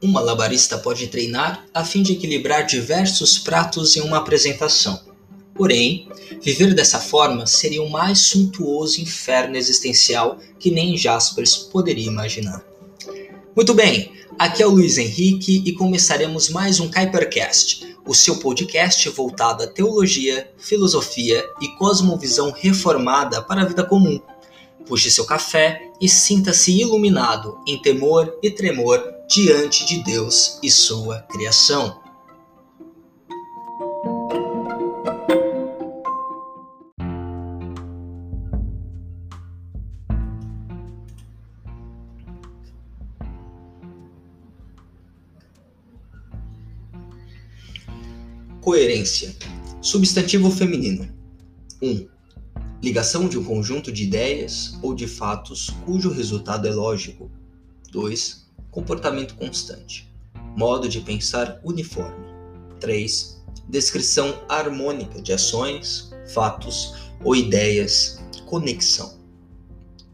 Um malabarista pode treinar a fim de equilibrar diversos pratos em uma apresentação. Porém, viver dessa forma seria o mais suntuoso inferno existencial que nem Jaspers poderia imaginar. Muito bem, aqui é o Luiz Henrique e começaremos mais um Kuipercast, o seu podcast voltado à teologia, filosofia e cosmovisão reformada para a vida comum. Puxe seu café e sinta-se iluminado em temor e tremor diante de Deus e sua criação. Coerência. Substantivo feminino. 1. Um, ligação de um conjunto de ideias ou de fatos cujo resultado é lógico. 2 comportamento constante. Modo de pensar uniforme. 3. Descrição harmônica de ações, fatos ou ideias. Conexão.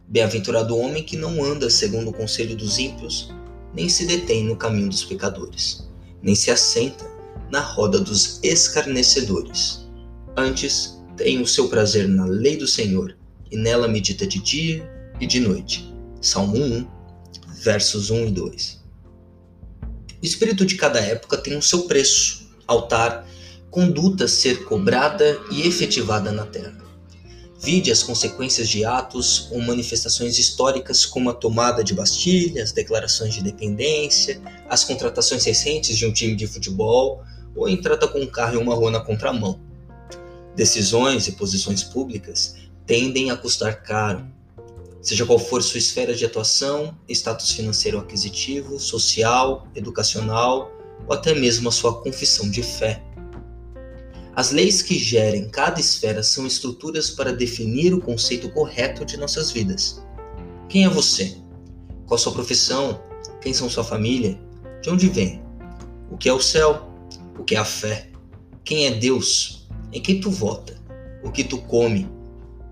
Bem-aventurado homem que não anda segundo o conselho dos ímpios, nem se detém no caminho dos pecadores, nem se assenta na roda dos escarnecedores. Antes, tem o seu prazer na lei do Senhor, e nela medita de dia e de noite. Salmo 1, versos 1 e 2. O espírito de cada época tem o seu preço, altar, conduta ser cobrada e efetivada na terra. Vide as consequências de atos ou manifestações históricas como a tomada de Bastilha, as declarações de independência, as contratações recentes de um time de futebol ou a entrada com um carro em uma rua na contramão. Decisões e posições públicas tendem a custar caro seja qual for sua esfera de atuação, status financeiro aquisitivo, social, educacional ou até mesmo a sua confissão de fé. As leis que gerem cada esfera são estruturas para definir o conceito correto de nossas vidas. Quem é você? Qual sua profissão? Quem são sua família? De onde vem? O que é o céu? O que é a fé? Quem é Deus? Em quem tu vota? O que tu come?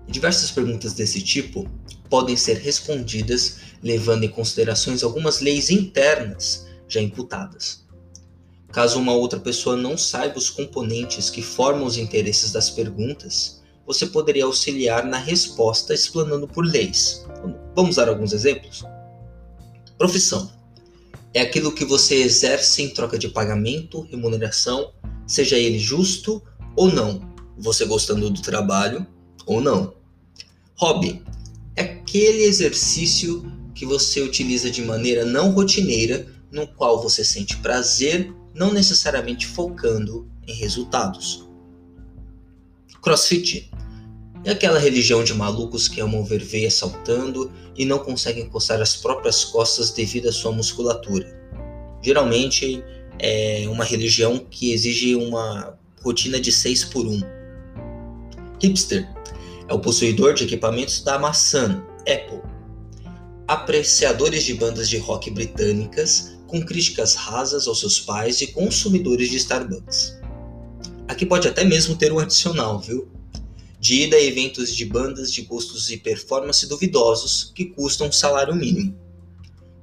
E diversas perguntas desse tipo podem ser respondidas levando em considerações algumas leis internas já imputadas. Caso uma outra pessoa não saiba os componentes que formam os interesses das perguntas, você poderia auxiliar na resposta explanando por leis. Vamos dar alguns exemplos? Profissão é aquilo que você exerce em troca de pagamento, remuneração, seja ele justo ou não, você gostando do trabalho ou não. Hobby aquele exercício que você utiliza de maneira não rotineira, no qual você sente prazer, não necessariamente focando em resultados. Crossfit é aquela religião de malucos que amam ver veia saltando e não conseguem coçar as próprias costas devido à sua musculatura. Geralmente é uma religião que exige uma rotina de 6 por 1. Hipster é o possuidor de equipamentos da maçã, Apple. Apreciadores de bandas de rock britânicas com críticas rasas aos seus pais e consumidores de Starbucks. Aqui pode até mesmo ter um adicional, viu? De ida a eventos de bandas de gostos e performance duvidosos que custam um salário mínimo.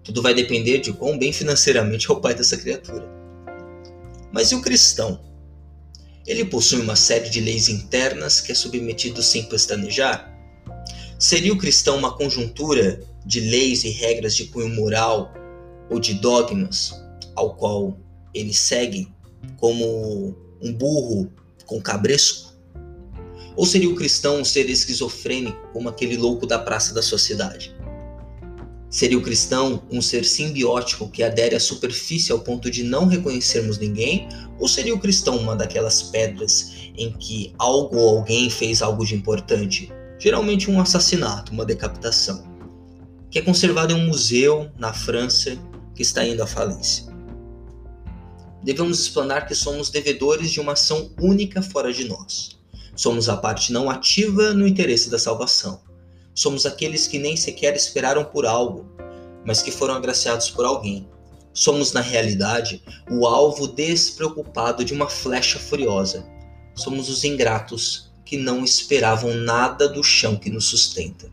Tudo vai depender de quão bem financeiramente é o pai dessa criatura. Mas e o cristão? Ele possui uma série de leis internas que é submetido sem pestanejar? Seria o cristão uma conjuntura de leis e regras de cunho moral ou de dogmas ao qual ele segue como um burro com cabresco? Ou seria o cristão um ser esquizofrênico como aquele louco da praça da sociedade? Seria o cristão um ser simbiótico que adere à superfície ao ponto de não reconhecermos ninguém? Ou seria o cristão uma daquelas pedras em que algo ou alguém fez algo de importante? Geralmente um assassinato, uma decapitação, que é conservado em um museu na França que está indo à falência. Devemos explanar que somos devedores de uma ação única fora de nós. Somos a parte não ativa no interesse da salvação Somos aqueles que nem sequer esperaram por algo, mas que foram agraciados por alguém. Somos, na realidade, o alvo despreocupado de uma flecha furiosa. Somos os ingratos que não esperavam nada do chão que nos sustenta.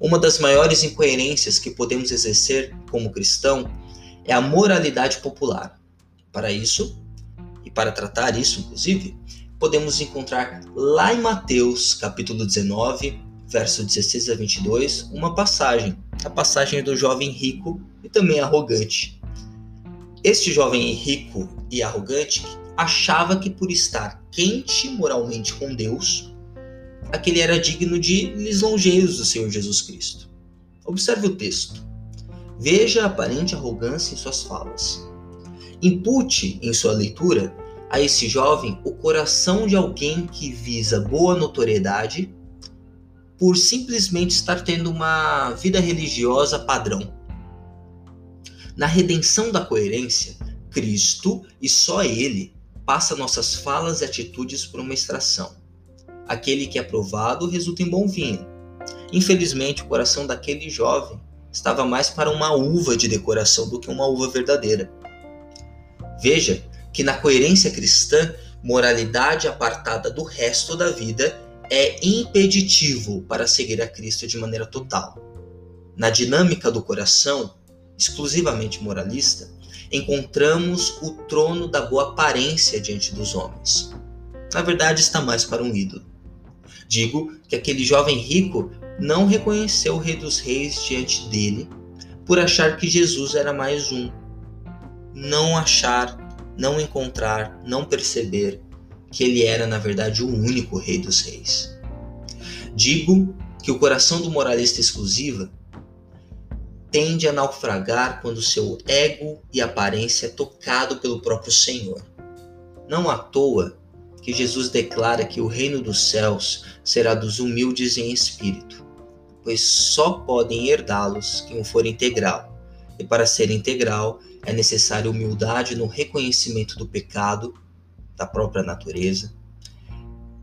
Uma das maiores incoerências que podemos exercer como cristão é a moralidade popular. Para isso, e para tratar isso, inclusive, podemos encontrar lá em Mateus, capítulo 19, verso 16 a 22, uma passagem, a passagem do jovem rico e também arrogante. Este jovem rico e arrogante achava que por estar quente moralmente com Deus, aquele era digno de lisonjeiros do Senhor Jesus Cristo. Observe o texto. Veja a aparente arrogância em suas falas. Impute em sua leitura a esse jovem o coração de alguém que visa boa notoriedade por simplesmente estar tendo uma vida religiosa padrão. Na redenção da coerência, Cristo e só Ele passa nossas falas e atitudes por uma extração. Aquele que é provado resulta em bom vinho. Infelizmente, o coração daquele jovem estava mais para uma uva de decoração do que uma uva verdadeira. Veja que na coerência cristã, moralidade apartada do resto da vida é impeditivo para seguir a Cristo de maneira total. Na dinâmica do coração, exclusivamente moralista, encontramos o trono da boa aparência diante dos homens. Na verdade, está mais para um ídolo. Digo que aquele jovem rico não reconheceu o Rei dos Reis diante dele por achar que Jesus era mais um. Não achar, não encontrar, não perceber que ele era, na verdade, o único Rei dos Reis. Digo que o coração do moralista exclusiva tende a naufragar quando seu ego e aparência é tocado pelo próprio Senhor. Não à toa que Jesus declara que o reino dos céus será dos humildes em espírito, pois só podem herdá-los quem for integral. E para ser integral é necessária humildade no reconhecimento do pecado da própria natureza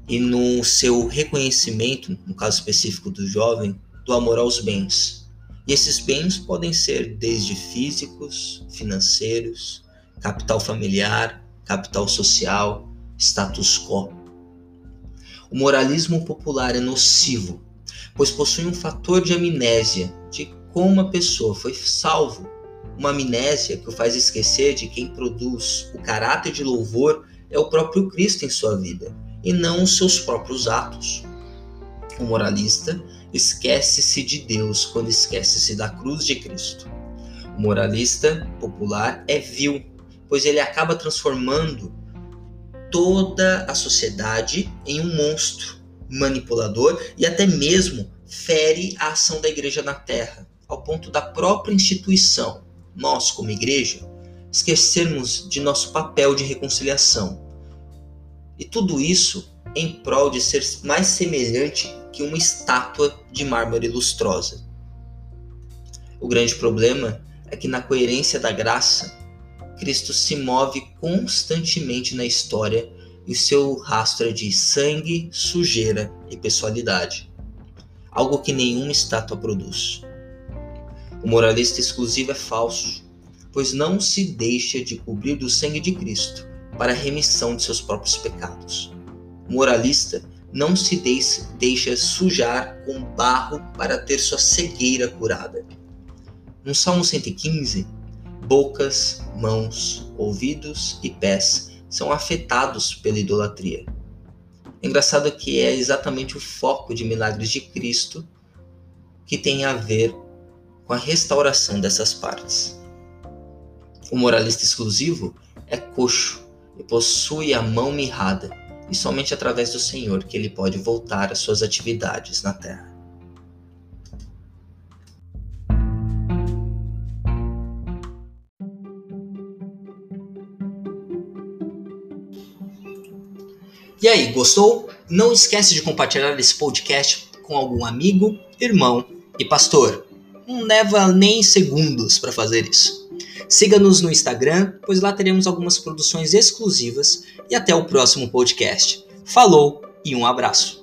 e no seu reconhecimento, no caso específico do jovem, do amor aos bens. Esses bens podem ser desde físicos, financeiros, capital familiar, capital social, status quo. O moralismo popular é nocivo, pois possui um fator de amnésia de como a pessoa foi salvo, uma amnésia que o faz esquecer de quem produz o caráter de louvor é o próprio Cristo em sua vida e não os seus próprios atos. O moralista esquece-se de Deus quando esquece-se da cruz de Cristo. O moralista popular é vil, pois ele acaba transformando toda a sociedade em um monstro manipulador e até mesmo fere a ação da igreja na terra, ao ponto da própria instituição, nós como igreja, esquecermos de nosso papel de reconciliação. E tudo isso em prol de ser mais semelhante que uma estátua de mármore lustrosa. O grande problema é que na coerência da graça, Cristo se move constantemente na história e seu rastro é de sangue, sujeira e pessoalidade, algo que nenhuma estátua produz. O moralista exclusivo é falso, pois não se deixa de cobrir do sangue de Cristo para a remissão de seus próprios pecados. O moralista não se deixa sujar com barro para ter sua cegueira curada. No Salmo 115, bocas, mãos, ouvidos e pés são afetados pela idolatria. Engraçado que é exatamente o foco de milagres de Cristo que tem a ver com a restauração dessas partes. O moralista exclusivo é coxo e possui a mão mirrada, e somente através do Senhor que ele pode voltar às suas atividades na terra. E aí, gostou? Não esquece de compartilhar esse podcast com algum amigo, irmão e pastor. Não leva nem segundos para fazer isso. Siga-nos no Instagram, pois lá teremos algumas produções exclusivas e até o próximo podcast. Falou e um abraço.